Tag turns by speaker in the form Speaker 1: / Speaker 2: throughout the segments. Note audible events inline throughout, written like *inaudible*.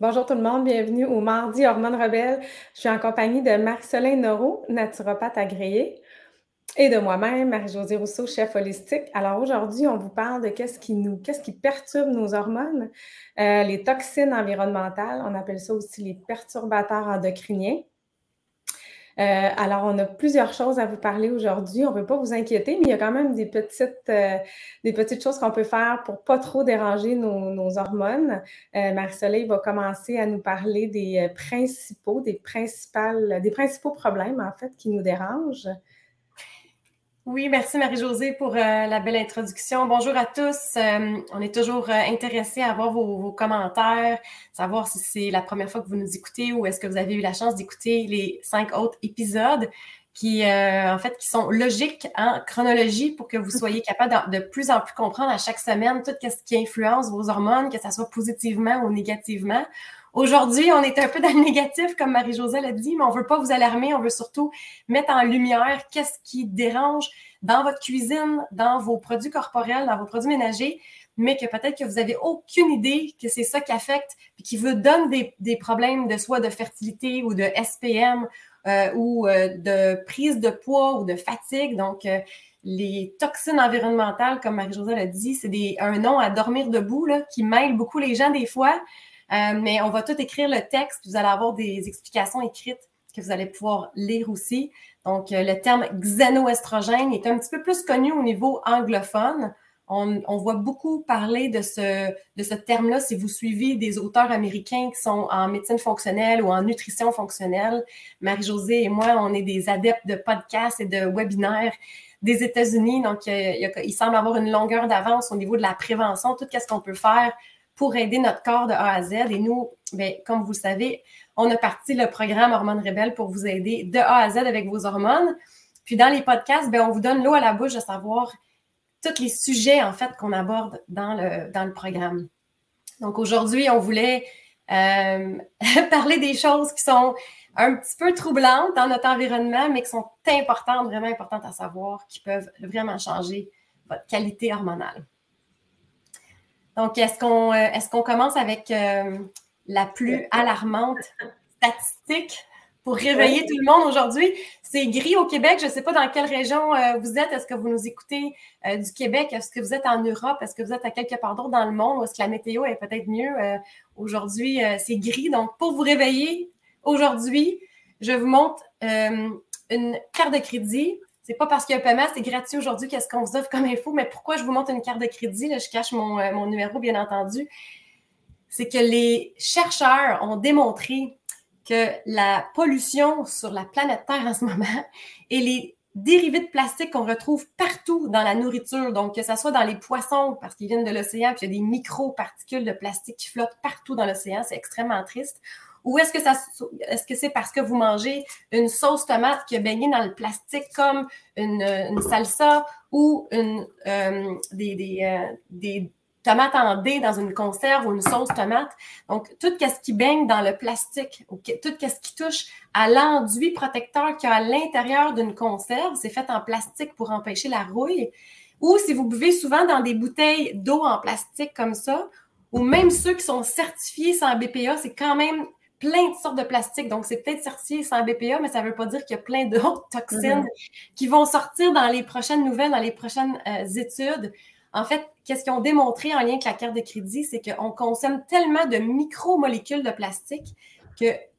Speaker 1: Bonjour tout le monde, bienvenue au Mardi Hormones Rebelles. Je suis en compagnie de Marie-Soleil Noro, naturopathe agréée, et de moi-même, Marie-Josée Rousseau, chef holistique. Alors aujourd'hui, on vous parle de qu'est-ce qui nous, qu'est-ce qui perturbe nos hormones, euh, les toxines environnementales, on appelle ça aussi les perturbateurs endocriniens. Euh, alors, on a plusieurs choses à vous parler aujourd'hui. On ne veut pas vous inquiéter, mais il y a quand même des petites, euh, des petites choses qu'on peut faire pour pas trop déranger nos, hormones. Euh, Marie-Soleil va commencer à nous parler des principaux, des, principales, des principaux problèmes, en fait, qui nous dérangent.
Speaker 2: Oui, merci Marie-Josée pour euh, la belle introduction. Bonjour à tous. Euh, on est toujours euh, intéressés à avoir vos, commentaires, savoir si c'est la première fois que vous nous écoutez ou est-ce que vous avez eu la chance d'écouter les cinq autres épisodes qui, en fait, qui sont logiques en chronologie pour que vous soyez capable de, de, plus en plus comprendre à chaque semaine tout ce qui influence vos hormones, que ce soit positivement ou négativement. Aujourd'hui, on est un peu dans le négatif, comme Marie-Josée l'a dit, mais on ne veut pas vous alarmer, on veut surtout mettre en lumière qu'est-ce qui dérange dans votre cuisine, dans vos produits corporels, dans vos produits ménagers, mais que peut-être que vous n'avez aucune idée que c'est ça qui affecte, et qui vous donne des, problèmes de soit de fertilité ou de SPM euh, ou euh, de prise de poids ou de fatigue. Donc, euh, les toxines environnementales, comme Marie-Josée l'a dit, c'est un nom à dormir debout là, qui mêle beaucoup les gens des fois. Euh, mais on va tout écrire le texte. Vous allez avoir des explications écrites que vous allez pouvoir lire aussi. Donc, euh, le terme xénoestrogène est un petit peu plus connu au niveau anglophone. On, voit beaucoup parler de ce, de ce terme-là si vous suivez des auteurs américains qui sont en médecine fonctionnelle ou en nutrition fonctionnelle. Marie-Josée et moi, on est des adeptes de podcasts et de webinaires des États-Unis. Donc, euh, il, semble avoir une longueur d'avance au niveau de la prévention, tout ce qu'on peut faire pour aider notre corps de A à Z. Et nous, bien, comme vous le savez, on a parti le programme Hormones Rebelles pour vous aider de A à Z avec vos hormones. Puis dans les podcasts, bien, on vous donne l'eau à la bouche de savoir tous les sujets, en fait, qu'on aborde dans le, dans le programme. Donc aujourd'hui, on voulait euh, *laughs* parler des choses qui sont un petit peu troublantes dans notre environnement, mais qui sont importantes, vraiment importantes à savoir, qui peuvent vraiment changer votre qualité hormonale. Donc, est-ce qu'on euh, est qu'on commence avec euh, la plus alarmante *laughs* statistique pour réveiller tout le monde aujourd'hui? C'est gris au Québec. Je ne sais pas dans quelle région euh, vous êtes. Est-ce que vous nous écoutez du Québec? Est-ce que vous êtes en Europe? Est-ce que vous êtes à quelque part d'autre dans le monde? Est-ce que la météo est peut-être mieux? aujourd'hui, c'est gris. Donc, pour vous réveiller aujourd'hui, je vous montre une carte de crédit c'est pas parce qu'il y a un paiement, c'est gratuit aujourd'hui, qu'est-ce qu'on vous offre comme info, mais pourquoi je vous montre une carte de crédit? Là, je cache mon, euh, mon numéro, bien entendu. C'est que les chercheurs ont démontré que la pollution sur la planète Terre en ce moment *laughs* et les dérivés de plastique qu'on retrouve partout dans la nourriture, donc que ce soit dans les poissons parce qu'ils viennent de l'océan, puis il y a des micro-particules de plastique qui flottent partout dans l'océan, c'est extrêmement triste, ou est-ce que ça est-ce que c'est parce que vous mangez une sauce tomate qui a baigné dans le plastique comme une, salsa ou une, euh, des, des, euh, des, tomates en dés dans une conserve ou une sauce tomate? Donc, tout ce qui baigne dans le plastique, tout ce qui touche à l'enduit protecteur qui a à l'intérieur d'une conserve, c'est fait en plastique pour empêcher la rouille. Ou si vous buvez souvent dans des bouteilles d'eau en plastique comme ça, ou même ceux qui sont certifiés sans BPA, c'est quand même plein de sortes de plastiques. Donc, c'est peut-être certifié sans BPA, mais ça ne veut pas dire qu'il y a plein d'autres *laughs* toxines mm-hmm. qui vont sortir dans les prochaines nouvelles, dans les prochaines euh, études. En fait, qu'est-ce qu'ils ont démontré en lien avec la carte de crédit, c'est qu'on consomme tellement de micromolécules de plastique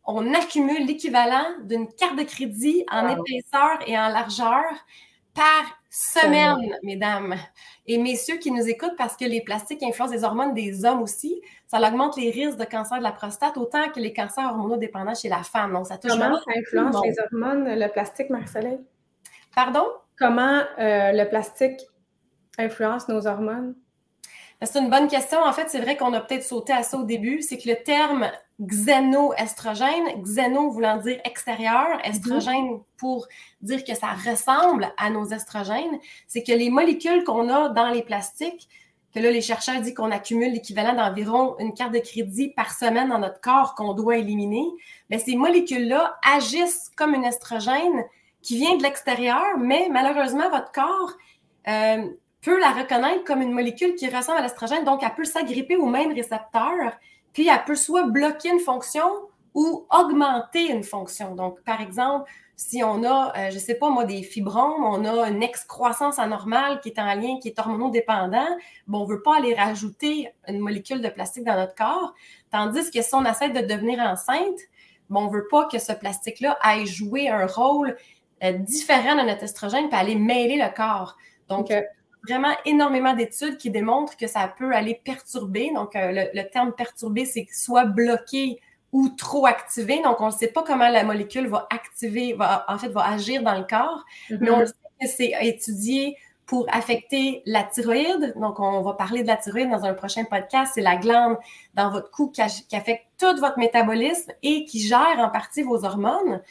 Speaker 2: qu'on accumule l'équivalent d'une carte de crédit en épaisseur et en largeur par semaine, mesdames et messieurs qui nous écoutent, parce que les plastiques influencent les hormones des hommes aussi. Ça augmente les risques de cancer de la prostate autant que les cancers hormonodépendants chez la femme. Donc, ça touche
Speaker 1: Comment ça influence les hormones, le plastique, Marceline?
Speaker 2: Pardon?
Speaker 1: Comment euh, le plastique influence nos hormones?
Speaker 2: Ben, c'est une bonne question. En fait, c'est vrai qu'on a peut-être sauté à ça au début. C'est que le terme xénoestrogène, xéno voulant dire extérieur, mhm. estrogène pour dire que ça ressemble à nos estrogènes, c'est que les molécules qu'on a dans les plastiques, que là, les chercheurs disent qu'on accumule l'équivalent d'environ une carte de crédit par semaine dans notre corps qu'on doit éliminer, ben, ces molécules-là agissent comme une estrogène qui vient de l'extérieur, mais malheureusement, votre corps euh, peut la reconnaître comme une molécule qui ressemble à l'estrogène, donc elle peut s'agripper au même récepteur puis elle peut soit bloquer une fonction ou augmenter une fonction. Donc, par exemple, si on a, euh, je ne sais pas moi, des fibromes, on a une excroissance anormale qui est en lien, qui est hormonodépendant, bon, on ne veut pas aller rajouter une molécule de plastique dans notre corps. Tandis que si on essaie de devenir enceinte, bon, on ne veut pas que ce plastique-là aille jouer un rôle euh, différent de notre estrogène puis aller mêler le corps. Donc, vraiment énormément d'études qui démontrent que ça peut aller perturber. Donc, euh, le, le, terme perturber, c'est soit bloquer ou trop activé. Donc, on ne sait pas comment la molécule va activer, va, en fait, va agir dans le corps, mais on mm-hmm. sait que c'est étudié pour affecter la thyroïde. Donc, on va parler de la thyroïde dans un prochain podcast. C'est la glande dans votre cou qui, affecte tout votre métabolisme et qui gère en partie vos hormones.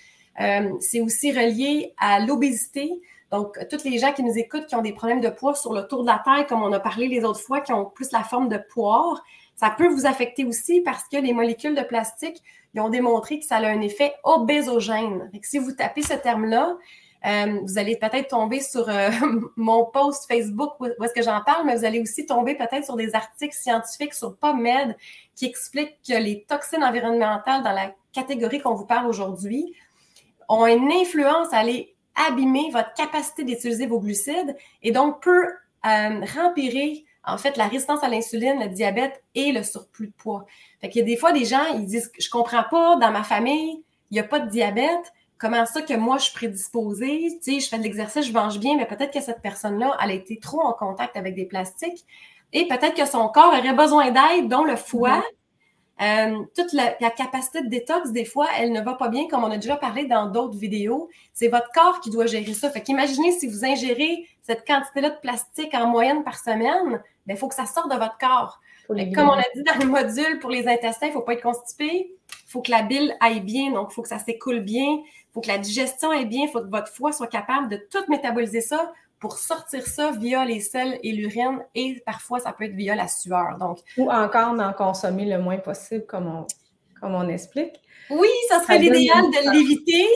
Speaker 2: Euh, c'est aussi relié à l'obésité. Donc, toutes les gens qui nous écoutent qui ont des problèmes de poids sur le tour de la taille, comme on a parlé les autres fois, qui ont plus la forme de poire, ça peut vous affecter aussi parce que les molécules de plastique, ils ont démontré que ça a un effet obésogène. si vous tapez ce terme-là, euh, vous allez peut-être tomber sur euh, *laughs* mon post Facebook où, est-ce que j'en parle, mais vous allez aussi tomber peut-être sur des articles scientifiques sur PubMed qui expliquent que les toxines environnementales dans la catégorie qu'on vous parle aujourd'hui ont une influence à aller abîmer votre capacité d'utiliser vos glucides et donc peut euh, rempirer en fait, la résistance à l'insuline, le diabète et le surplus de poids. Fait qu'il y a des fois des gens, ils disent Je comprends pas, dans ma famille, il n'y a pas de diabète. Comment ça que moi, je suis prédisposée? Tu je fais de l'exercice, je mange bien, mais peut-être que cette personne-là, elle a été trop en contact avec des plastiques et peut-être que son corps aurait besoin d'aide, dont le foie. Mm-hmm. Euh, toute la, capacité de détox, des fois, elle ne va pas bien, comme on a déjà parlé dans d'autres vidéos. C'est votre corps qui doit gérer ça. Fait qu'imaginez si vous ingérez cette quantité-là de plastique en moyenne par semaine, il ben, faut que ça sorte de votre corps. Comme on a dit dans le module pour les intestins, il ne faut pas être constipé. Il faut que la bile aille bien, donc il faut que ça s'écoule bien. Il faut que la digestion aille bien. Il faut que votre foie soit capable de tout métaboliser ça pour sortir ça via les selles et l'urine et parfois ça peut être via la sueur. Donc,
Speaker 1: Ou encore d'en consommer le moins possible, comme on, comme on explique.
Speaker 2: Oui, ça serait l'idéal de l'éviter.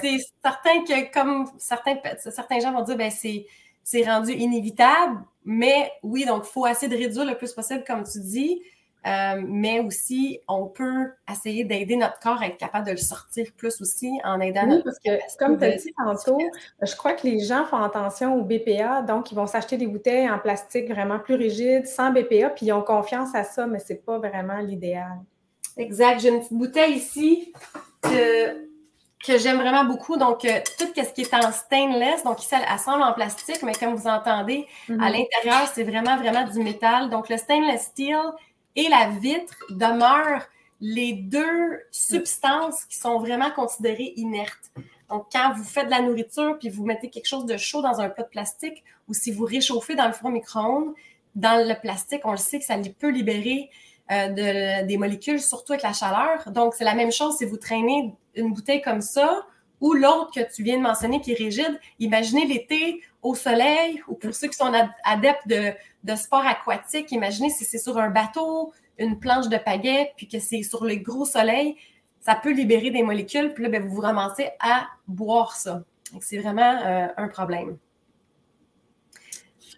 Speaker 2: C'est certain que, comme certains, certains gens vont dire, ben c'est rendu inévitable, mais oui, donc il faut essayer de réduire le plus possible, comme tu dis. Euh, mais aussi, on peut essayer d'aider notre corps à être capable de le sortir plus aussi en aidant
Speaker 1: oui, parce que, comme tu as dit tantôt, je crois que les gens font attention au BPA, donc ils vont s'acheter des bouteilles en plastique vraiment plus rigides, sans BPA, puis ils ont confiance à ça, mais ce n'est pas vraiment l'idéal.
Speaker 2: Exact. J'ai une petite bouteille ici que, que j'aime vraiment beaucoup. Donc, euh, tout ce qui est en stainless, donc ici, elle, semble en plastique, mais comme vous entendez, à mm-hmm. l'intérieur, c'est vraiment, vraiment du métal. Donc, le stainless steel, et la vitre demeurent les deux substances qui sont vraiment considérées inertes. Donc, quand vous faites de la nourriture puis vous mettez quelque chose de chaud dans un plat de plastique ou si vous réchauffez dans le four micro-ondes, dans le plastique, on le sait que ça peut libérer euh, de, des molécules, surtout avec la chaleur. Donc, c'est la même chose si vous traînez une bouteille comme ça ou l'autre que tu viens de mentionner qui est rigide. Imaginez l'été au soleil ou pour ceux qui sont adeptes de, de sport aquatique, imaginez si c'est sur un bateau, une planche de pagaie, puis que c'est sur le gros soleil, ça peut libérer des molécules, puis là, ben, vous vous ramassez à boire ça. C'est vraiment euh, un problème.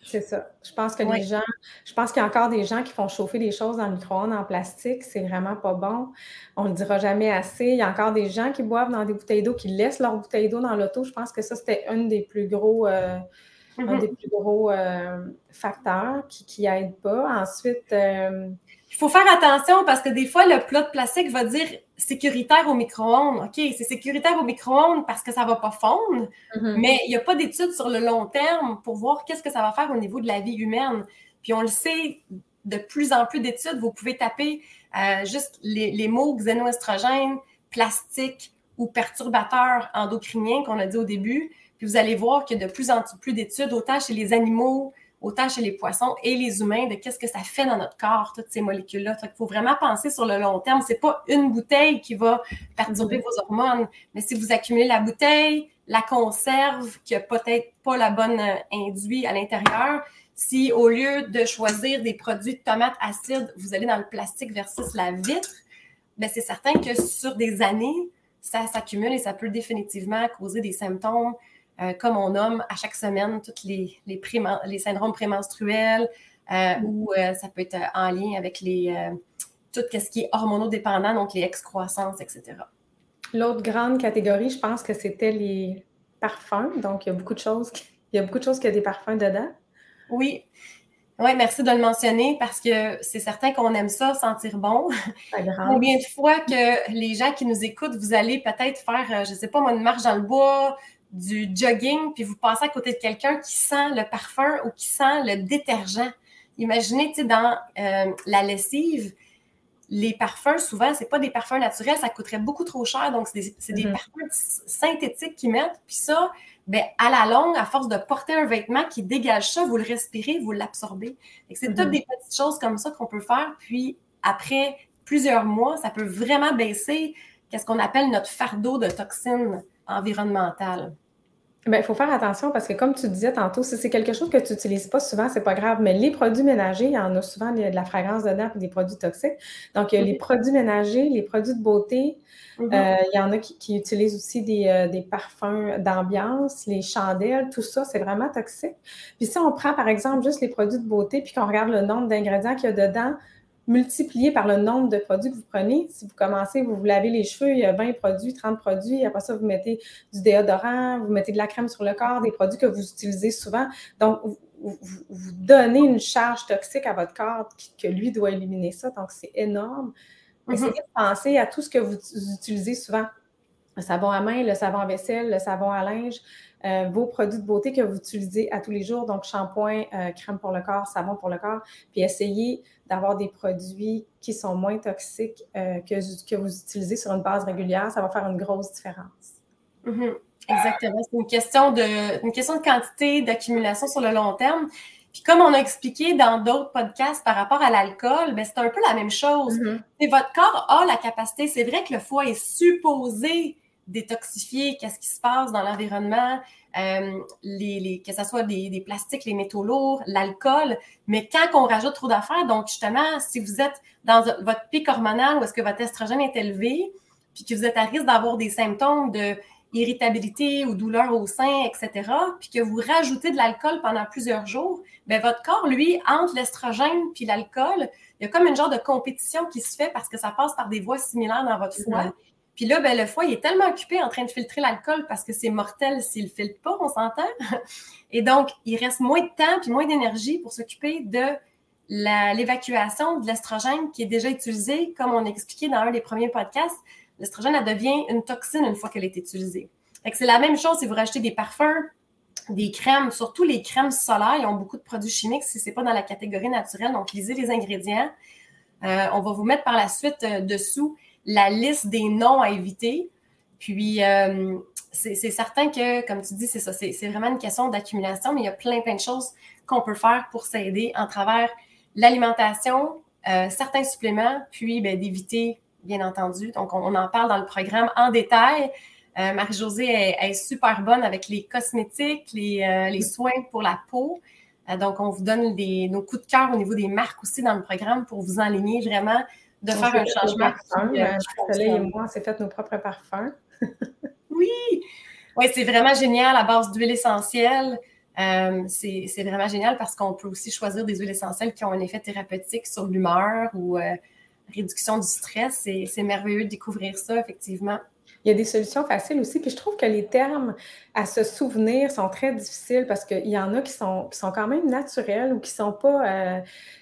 Speaker 1: C'est ça. Je pense que les gens, je pense qu'il y a encore des gens qui font chauffer des choses dans le micro-ondes en plastique. C'est vraiment pas bon. On ne le dira jamais assez. Il y a encore des gens qui boivent dans des bouteilles d'eau, qui laissent leur bouteille d'eau dans l'auto. Je pense que ça, c'était un des plus gros, euh, un mm-hmm. des plus gros euh, facteurs qui n'aident pas. Ensuite, euh,
Speaker 2: il faut faire attention parce que des fois, le plat de plastique va dire sécuritaire au micro-ondes. OK, c'est sécuritaire au micro-ondes parce que ça ne va pas fondre, mm-hmm. mais il n'y a pas d'études sur le long terme pour voir qu'est-ce que ça va faire au niveau de la vie humaine. Puis on le sait, de plus en plus d'études, vous pouvez taper euh, juste les, mots xénoestrogène, plastique ou perturbateurs endocriniens qu'on a dit au début. Puis vous allez voir qu'il y a de plus en plus d'études, autant chez les animaux, autant chez les poissons et les humains, de qu'est-ce que ça fait dans notre corps, toutes ces molécules-là. Il faut vraiment penser sur le long terme. C'est pas une bouteille qui va perturber vos hormones, mais si vous accumulez la bouteille, la conserve, qui a peut-être pas la bonne euh, induit à l'intérieur, si au lieu de choisir des produits de tomates acides, vous allez dans le plastique versus la vitre, ben c'est certain que sur des années, ça s'accumule et ça peut définitivement causer des symptômes euh, comme on nomme à chaque semaine tous les, les, les syndromes prémenstruels, euh, ou euh, ça peut être en lien avec les, tout ce qui est hormonodépendant, donc les excroissances, etc.
Speaker 1: L'autre grande catégorie, je pense que c'était les parfums. Donc, il y a beaucoup de choses, il y a beaucoup de choses qui ont des parfums dedans.
Speaker 2: Oui. Oui, merci de le mentionner parce que c'est certain qu'on aime ça, sentir bon. Combien de fois que les gens qui nous écoutent, vous allez peut-être faire, euh, je ne sais pas, une marche dans le bois, du jogging, puis vous passez à côté de quelqu'un qui sent le parfum ou qui sent le détergent. Imaginez, tu sais, dans euh, la lessive, les parfums, souvent, c'est pas des parfums naturels, ça coûterait beaucoup trop cher. Donc, c'est des, mm-hmm. parfums synthétiques qu'ils mettent. Puis ça, ben, à la longue, à force de porter un vêtement qui dégage ça, vous le respirez, vous l'absorbez. C'est toutes mm-hmm. des petites choses comme ça qu'on peut faire. Puis après plusieurs mois, ça peut vraiment baisser qu'est-ce qu'on appelle notre fardeau de toxines environnementales.
Speaker 1: Bien, il faut faire attention parce que, comme tu disais tantôt, si c'est quelque chose que tu n'utilises pas souvent, c'est pas grave. Mais les produits ménagers, il y en a souvent de la fragrance dedans et des produits toxiques. Donc, il y a les produits ménagers, les produits de beauté. Mm-hmm. Euh, il y en a qui, utilisent aussi des, euh, des parfums d'ambiance, les chandelles, tout ça, c'est vraiment toxique. Puis si on prend, par exemple, juste les produits de beauté puis qu'on regarde le nombre d'ingrédients qu'il y a dedans, multiplié par le nombre de produits que vous prenez. Si vous commencez, vous vous lavez les cheveux, il y a 20 produits, 30 produits. Après ça, vous mettez du déodorant, vous mettez de la crème sur le corps, des produits que vous utilisez souvent. Donc, vous, donnez une charge toxique à votre corps que lui doit éliminer ça. Donc, c'est énorme. Essayez de penser à tout ce que vous utilisez souvent. Le savon à main, le savon à vaisselle, le savon à linge. Euh, vos produits de beauté que vous utilisez à tous les jours, donc shampoing, euh, crème pour le corps, savon pour le corps, puis essayez d'avoir des produits qui sont moins toxiques euh, que, que vous utilisez sur une base régulière, ça va faire une grosse différence.
Speaker 2: Mm-hmm. Exactement. C'est une question de, une question de quantité, d'accumulation sur le long terme. Puis comme on a expliqué dans d'autres podcasts par rapport à l'alcool, ben c'est un peu la même chose. Mm-hmm. Et votre corps a la capacité, c'est vrai que le foie est supposé détoxifier qu'est-ce qui se passe dans l'environnement, euh, les, que ce soit des, plastiques, les métaux lourds, l'alcool. Mais quand on rajoute trop d'affaires, donc justement, si vous êtes dans votre pic hormonal où est-ce que votre estrogène est élevé, puis que vous êtes à risque d'avoir des symptômes de irritabilité ou douleur au sein, etc., puis que vous rajoutez de l'alcool pendant plusieurs jours, bien, votre corps, lui, entre l'estrogène puis l'alcool, il y a comme une genre de compétition qui se fait parce que ça passe par des voies similaires dans votre foie. Puis là, ben, le foie, il est tellement occupé en train de filtrer l'alcool parce que c'est mortel s'il ne filtre pas, on s'entend. *laughs* Et donc, il reste moins de temps puis moins d'énergie pour s'occuper de l'évacuation de l'estrogène qui est déjà utilisé, comme on expliqué dans un des premiers podcasts. L'estrogène, devient une toxine une fois qu'elle est utilisée. C'est la même chose si vous rachetez des parfums, des crèmes, surtout les crèmes solaires, ils ont beaucoup de produits chimiques si ce n'est pas dans la catégorie naturelle. Donc, lisez les ingrédients. Euh, on va vous mettre par la suite euh, dessous la liste des noms à éviter. Puis, euh, c'est certain que, comme tu dis, c'est ça, c'est vraiment une question d'accumulation, mais il y a plein, plein de choses qu'on peut faire pour s'aider en travers l'alimentation, euh, certains suppléments, puis ben, d'éviter, bien entendu. Donc, on, en parle dans le programme en détail. Euh, Marie-Josée est, super bonne avec les cosmétiques, les, les soins pour la peau. donc, on vous donne des, nos coups de cœur au niveau des marques aussi dans le programme pour vous enligner vraiment de faire un changement.
Speaker 1: Soleil et moi, on s'est fait nos propres parfums. *laughs*
Speaker 2: oui! Oui, c'est vraiment génial à base d'huile essentielle. Euh, c'est vraiment génial parce qu'on peut aussi choisir des huiles essentielles qui ont un effet thérapeutique sur l'humeur ou euh, réduction du stress. C'est merveilleux de découvrir ça, effectivement.
Speaker 1: Il y a des solutions faciles aussi. Puis je trouve que les termes à se souvenir sont très difficiles parce qu'il y en a qui sont, qui sont quand même naturels ou qui ne sont pas. Euh,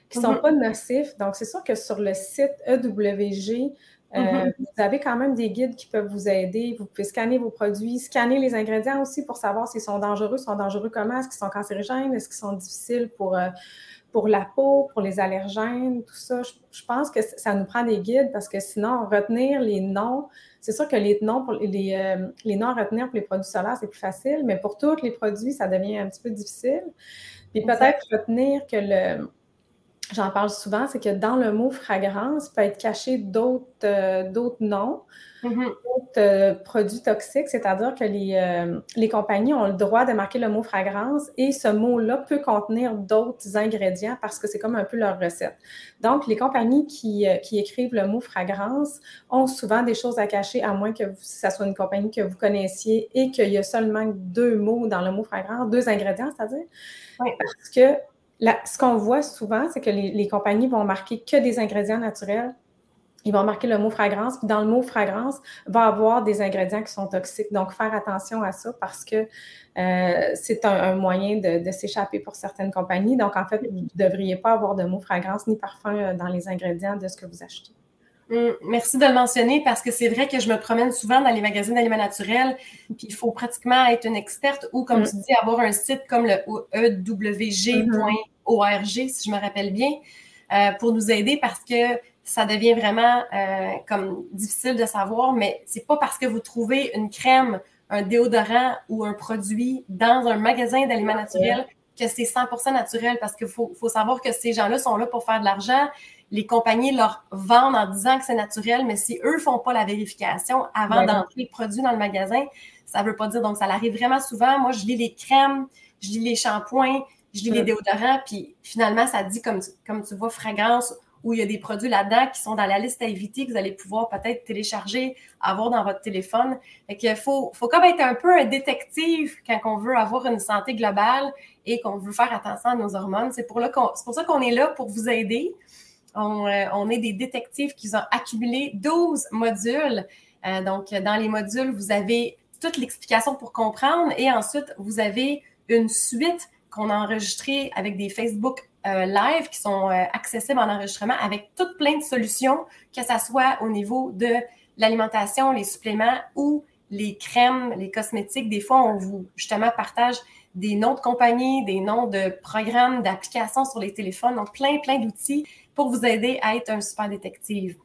Speaker 1: qui sont mhm. pas nocifs. Donc, c'est sûr que sur le site EWG, euh, mhm. vous avez quand même des guides qui peuvent vous aider. Vous pouvez scanner vos produits, scanner les ingrédients aussi pour savoir s'ils sont dangereux, sont dangereux comment, est-ce qu'ils sont cancérigènes, est-ce qu'ils sont difficiles pour, euh, pour la peau, pour les allergènes, tout ça. Je, pense que ça nous prend des guides parce que sinon, retenir les noms, c'est sûr que les noms, pour les, euh, les noms à retenir pour les produits solaires, c'est plus facile, mais pour tous les produits, ça devient un petit peu difficile. Puis peut-être retenir que le, j'en parle souvent, c'est que dans le mot fragrance peut être caché d'autres euh, noms, mm-hmm. d'autres euh, produits toxiques, c'est-à-dire que les, euh, les, compagnies ont le droit de marquer le mot fragrance et ce mot-là peut contenir d'autres ingrédients parce que c'est comme un peu leur recette. Donc, les compagnies qui, qui, écrivent le mot fragrance ont souvent des choses à cacher, à moins que ça soit une compagnie que vous connaissiez et qu'il y a seulement deux mots dans le mot fragrance, deux ingrédients, c'est-à-dire. Parce que ce qu'on voit souvent, c'est que les, compagnies vont marquer que des ingrédients naturels ils vont marquer le mot fragrance. Puis dans le mot fragrance, va avoir des ingrédients qui sont toxiques. Donc, faire attention à ça parce que euh, c'est un, moyen de, s'échapper pour certaines compagnies. Donc, en fait, vous ne devriez pas avoir de mot fragrance ni parfum euh, dans les ingrédients de ce que vous achetez.
Speaker 2: Hum, merci de le mentionner parce que c'est vrai que je me promène souvent dans les magasins d'aliments naturels, puis il faut pratiquement être une experte ou, comme hum. tu dis, avoir un site comme le ewg.org, si je me rappelle bien, euh, pour nous aider parce que ça devient vraiment euh, comme difficile de savoir, mais c'est pas parce que vous trouvez une crème, un déodorant ou un produit dans un magasin d'aliments naturels que c'est 100% naturel parce qu'il faut, faut, savoir que ces gens-là sont là pour faire de l'argent. Les compagnies leur vendent en disant que c'est naturel, mais si eux font pas la vérification avant d'entrer le produit dans le magasin, ça veut pas dire. Donc, ça arrive vraiment souvent. Moi, je lis les crèmes, je lis les shampoings, je lis les déodorants, puis finalement, ça dit, comme comme tu vois, fragrance où il y a des produits là-dedans qui sont dans la liste à éviter, que vous allez pouvoir peut-être télécharger, avoir dans votre téléphone. Fait qu'il faut, faut comme être un peu un détective quand on veut avoir une santé globale et qu'on veut faire attention à nos hormones. C'est pour, pour ça qu'on est là pour vous aider. On, euh, on, est des détectives qui ont accumulé 12 modules. Euh, donc, dans les modules, vous avez toute l'explication pour comprendre et ensuite, vous avez une suite qu'on a enregistrée avec des Facebook euh, live qui sont accessibles en enregistrement avec toutes plein de solutions, que ce soit au niveau de l'alimentation, les suppléments ou les crèmes, les cosmétiques. Des fois, on vous justement partage des noms de compagnies, des noms de programmes, d'applications sur les téléphones, donc plein, plein d'outils pour vous aider à être un super détective.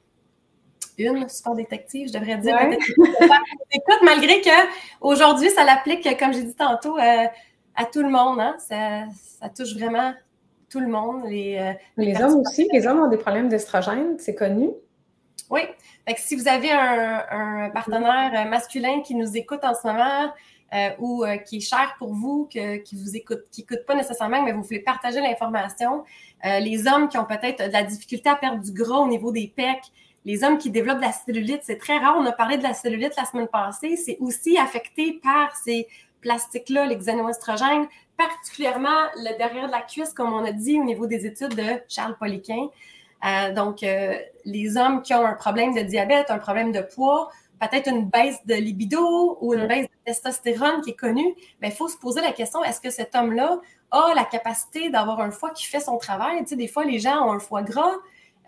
Speaker 2: Une super détective, je devrais dire. *laughs* Écoute, malgré que aujourd'hui, ça l'applique, comme j'ai dit tantôt, euh, à tout le monde. Hein? Ça, ça touche vraiment tout le monde. Les, euh,
Speaker 1: les, hommes aussi, les hommes ont des problèmes d'estrogène, c'est connu.
Speaker 2: Oui. si vous avez un, partenaire euh, masculin qui nous écoute en ce moment euh, ou qui est cher pour vous, qui vous écoute, qui n'écoute pas nécessairement, mais vous voulez partager l'information, les hommes qui ont peut-être de la difficulté à perdre du gras au niveau des pecs, les hommes qui développent de la cellulite, c'est très rare. On a parlé de la cellulite la semaine passée. C'est aussi affecté par ces plastiques-là, les xénoestrogènes, particulièrement le derrière de la cuisse, comme on a dit au niveau des études de Charles Poliquin. Euh, donc, euh, les hommes qui ont un problème de diabète, un problème de poids, peut-être une baisse de libido ou une baisse de testostérone qui est connue, il faut se poser la question, est-ce que cet homme-là a la capacité d'avoir un foie qui fait son travail? Tu sais, des fois, les gens ont un foie gras.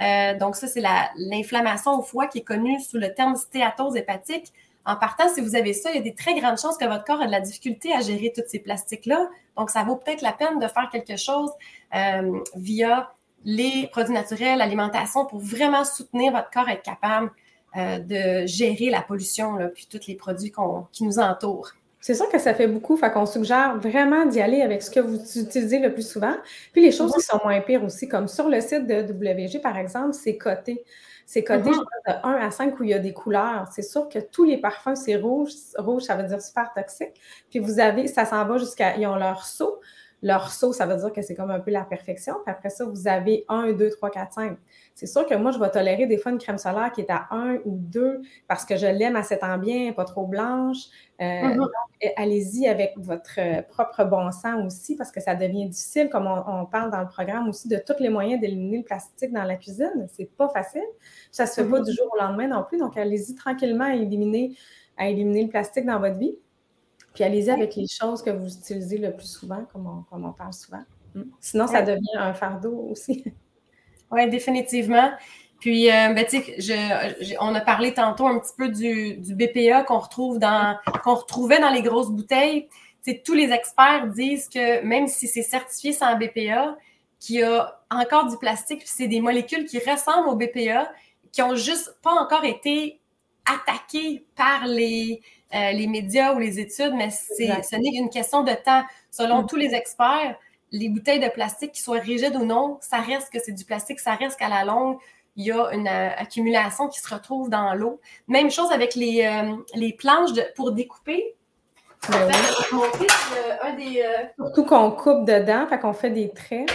Speaker 2: Euh, donc, ça, c'est l'inflammation au foie qui est connue sous le terme stéatose hépatique. En partant, si vous avez ça, il y a des très grandes chances que votre corps a de la difficulté à gérer tous ces plastiques-là. Donc, ça vaut peut-être la peine de faire quelque chose euh, via les produits naturels, l'alimentation, pour vraiment soutenir votre corps être capable euh, de gérer la pollution, là, puis tous les produits qui nous entourent.
Speaker 1: C'est sûr que ça fait beaucoup, fait qu'on suggère vraiment d'y aller avec ce que vous utilisez le plus souvent. Puis les choses qui sont moins pires aussi, comme sur le site de WG, par exemple, c'est coté. C'est codé mm-hmm. de 1 à 5 où il y a des couleurs. C'est sûr que tous les parfums, c'est rouge. Rouge, ça veut dire super toxique. Puis vous avez, ça s'en va jusqu'à, ils ont leur saut. Leur saut, ça veut dire que c'est comme un peu la perfection. Puis après ça, vous avez 1, 2, 3, 4, 5. C'est sûr que moi, je vais tolérer des fois une crème solaire qui est à 1 ou 2 parce que je l'aime à cet ambiance, pas trop blanche. Euh, mm-hmm. Allez-y avec votre euh, propre bon sens aussi parce que ça devient difficile, comme on, parle dans le programme aussi, de tous les moyens d'éliminer le plastique dans la cuisine. C'est pas facile. Ça se fait pas mm-hmm. du jour au lendemain non plus. Donc, allez-y tranquillement à éliminer, à éliminer le plastique dans votre vie. Puis allez-y avec les choses que vous utilisez le plus souvent, comme on, parle souvent. Mm. Sinon, ça devient un fardeau aussi. *laughs*
Speaker 2: Oui, définitivement. Puis, euh, ben, je, on a parlé tantôt un petit peu du, du BPA qu'on retrouve dans, qu'on retrouvait dans les grosses bouteilles. T'sais, tous les experts disent que même si c'est certifié sans BPA, qu'il y a encore du plastique, puis c'est des molécules qui ressemblent au BPA, qui ont juste pas encore été attaquées par les, euh, les médias ou les études, mais c'est, ce n'est qu'une question de temps. Selon mm. tous les experts, les bouteilles de plastique, qui soient rigides ou non, ça reste que c'est du plastique, ça reste qu'à la longue, il y a une euh, accumulation qui se retrouve dans l'eau. Même chose avec les, euh, les planches de, pour découper.
Speaker 1: Ben un des, Surtout qu'on coupe dedans, fait qu'on fait des traits.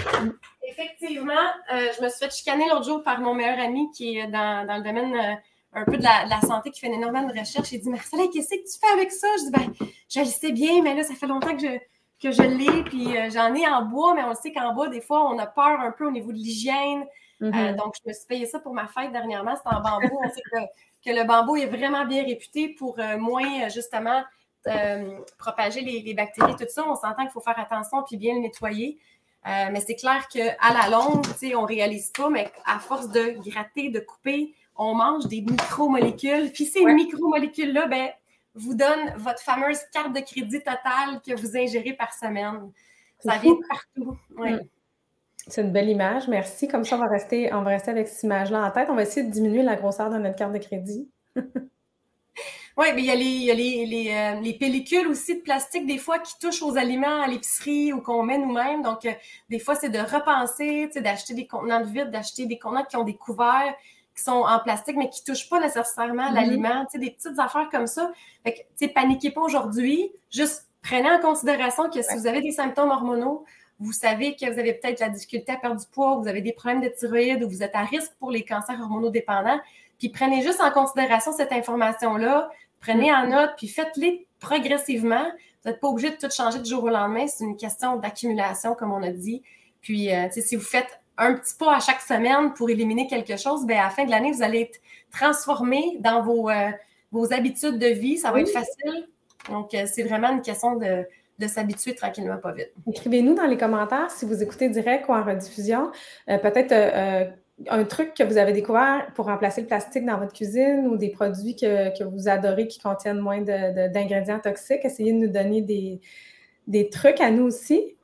Speaker 2: Effectivement, je me suis fait chicaner l'autre jour par mon meilleur ami qui est dans, dans le domaine un peu de la, santé qui fait énormément de recherche. Il dit Marcella, qu'est-ce que tu fais avec ça? Je dis ben, je le sais bien, mais là, ça fait longtemps que je, que je l'ai, puis euh, j'en ai en bois, mais on sait qu'en bois, des fois, on a peur un peu au niveau de l'hygiène. Mm-hmm. donc, je me suis payé ça pour ma fête dernièrement. C'est en bambou. On sait que, le bambou est vraiment bien réputé pour moins, justement, propager les, les, bactéries, tout ça. On s'entend qu'il faut faire attention puis bien le nettoyer. Euh, mais c'est clair qu'à la longue, on ne réalise pas, mais à force de gratter, de couper, on mange des micromolécules. Puis ces micromolécules-là, ben, vous donnent votre fameuse carte de crédit totale que vous ingérez par semaine. Ça vient de partout. Mm.
Speaker 1: C'est une belle image, merci. Comme ça, on va rester, on va rester avec cette image-là en tête. On va essayer de diminuer la grosseur de notre carte de crédit. *laughs*
Speaker 2: Oui, mais il y a, les, il y a les, les, euh, les, pellicules aussi de plastique, des fois, qui touchent aux aliments à l'épicerie ou qu'on met nous-mêmes. Donc, euh, des fois, c'est de repenser, d'acheter des contenants de vide, d'acheter des contenants qui ont des couverts qui sont en plastique, mais qui ne touchent pas nécessairement mm-hmm. l'aliment, des petites affaires comme ça. Fait que, paniquez pas aujourd'hui. Juste prenez en considération que si vous avez des symptômes hormonaux, vous savez que vous avez peut-être la difficulté à perdre du poids, vous avez des problèmes de thyroïde ou vous êtes à risque pour les cancers hormonaux dépendants. Puis prenez juste en considération cette information-là, Prenez en note, puis faites-les progressivement. Vous n'êtes pas obligé de tout changer du jour au lendemain. C'est une question d'accumulation, comme on a dit. Puis, euh, si vous faites un petit pas à chaque semaine pour éliminer quelque chose, bien, à la fin de l'année, vous allez être transformé dans vos, euh, vos habitudes de vie. Ça va être facile. Donc, euh, c'est vraiment une question de, de s'habituer tranquillement, pas vite.
Speaker 1: Écrivez-nous dans les commentaires si vous écoutez direct ou en rediffusion. Peut-être un truc que vous avez découvert pour remplacer le plastique dans votre cuisine ou des produits que, vous adorez qui contiennent moins d'ingrédients toxiques, essayez de nous donner des, trucs à nous aussi.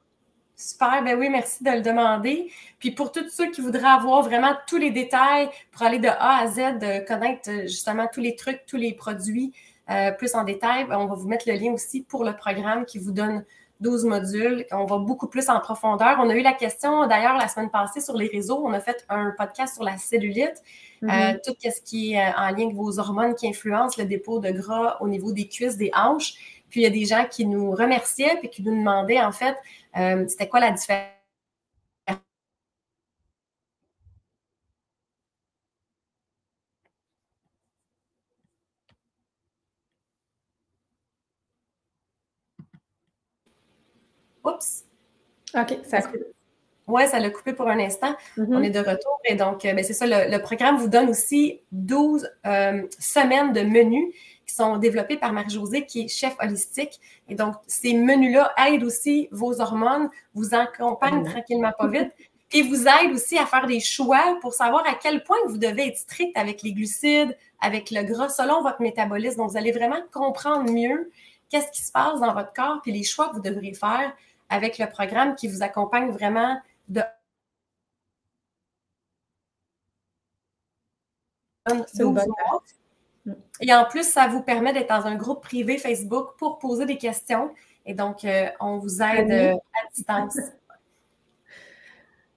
Speaker 2: Super, ben oui, merci de le demander. Puis pour tous ceux qui voudraient avoir vraiment tous les détails pour aller de A à Z, de connaître euh, justement tous les trucs, tous les produits euh, plus en détail, ben, on va vous mettre le lien aussi pour le programme qui vous donne 12 modules. On va beaucoup plus en profondeur. On a eu la question d'ailleurs la semaine passée sur les réseaux. On a fait un podcast sur la cellulite, euh, mm-hmm. tout ce qui est euh, en lien avec vos hormones qui influencent le dépôt de gras au niveau des cuisses, des hanches. Puis il y a des gens qui nous remerciaient et qui nous demandaient en fait euh, c'était quoi la différence? Oups.
Speaker 1: OK, ça a coupé.
Speaker 2: Oui, ça l'a coupé pour un instant. Mm-hmm. On est de retour. Et donc, euh, ben, c'est ça, le, programme vous donne aussi 12 euh, semaines de menus qui sont développés par Marie-Josée, qui est chef holistique. Et donc, ces menus-là aident aussi vos hormones, vous accompagnent mm-hmm. tranquillement pas vite *laughs* et vous aident aussi à faire des choix pour savoir à quel point vous devez être strict avec les glucides, avec le gras, selon votre métabolisme. Donc, vous allez vraiment comprendre mieux qu'est-ce qui se passe dans votre corps, puis les choix que vous devrez faire avec le programme qui vous accompagne vraiment de Et en plus, ça vous permet d'être dans un groupe privé Facebook pour poser des questions. Et donc, euh, on vous aide euh, à distance.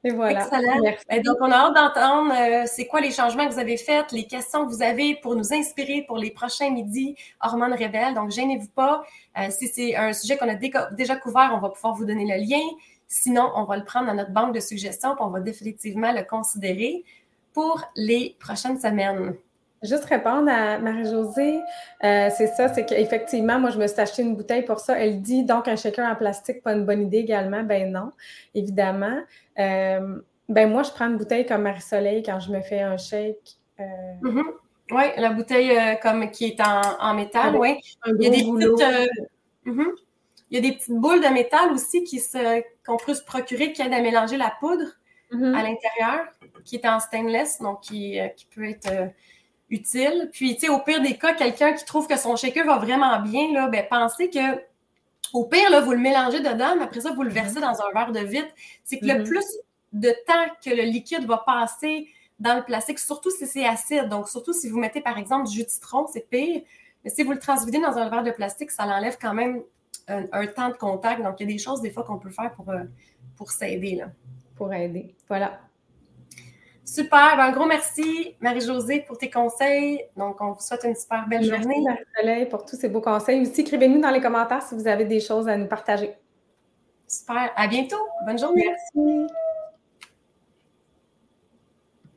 Speaker 1: Et voilà.
Speaker 2: Excellent. Et donc, on a hâte d'entendre euh, c'est quoi les changements que vous avez faits, les questions que vous avez pour nous inspirer pour les prochains midis Hormones Rebelles. Donc, gênez-vous pas. Si c'est un sujet qu'on a déjà couvert, on va pouvoir vous donner le lien. Sinon, on va le prendre dans notre banque de suggestions, et on va définitivement le considérer pour les prochaines semaines.
Speaker 1: Juste répondre à Marie-Josée, euh, c'est ça, c'est qu'effectivement, moi, je me suis acheté une bouteille pour ça. Elle dit donc un shaker en plastique, pas une bonne idée également? Ben non, évidemment. Euh, ben moi, je prends une bouteille comme Marie-Soleil quand je me fais un shake.
Speaker 2: Euh, mm-hmm. Oui, la bouteille comme qui est en, métal, oui. Il y a des petites. Mm-hmm. Il y a des petites boules de métal aussi qui se, qu'on peut se procurer qui aident à mélanger la poudre mm-hmm. à l'intérieur, qui est en stainless, donc qui, qui peut être utile. Puis, tu sais, au pire des cas, quelqu'un qui trouve que son shaker va vraiment bien, là, ben, pensez que au pire, là, vous le mélangez dedans, mais après ça, vous le versez dans un verre de vitre. C'est que le mm-hmm. plus de temps que le liquide va passer dans le plastique, surtout si c'est acide, donc surtout si vous mettez par exemple du jus de citron, c'est pire. Mais si vous le transvidez dans un verre de plastique, ça l'enlève quand même un, temps de contact. Donc, il y a des choses des fois qu'on peut faire pour, euh, pour s'aider.
Speaker 1: Pour aider. Voilà.
Speaker 2: Super. Ben, un gros merci, Marie-Josée, pour tes conseils. Donc, on vous souhaite une super belle journée.
Speaker 1: Merci, Marie-Soleil, pour tous ces beaux conseils. Aussi, écrivez-nous dans les commentaires si vous avez des choses à nous partager.
Speaker 2: Super. À bientôt. Bonne journée.
Speaker 1: Merci.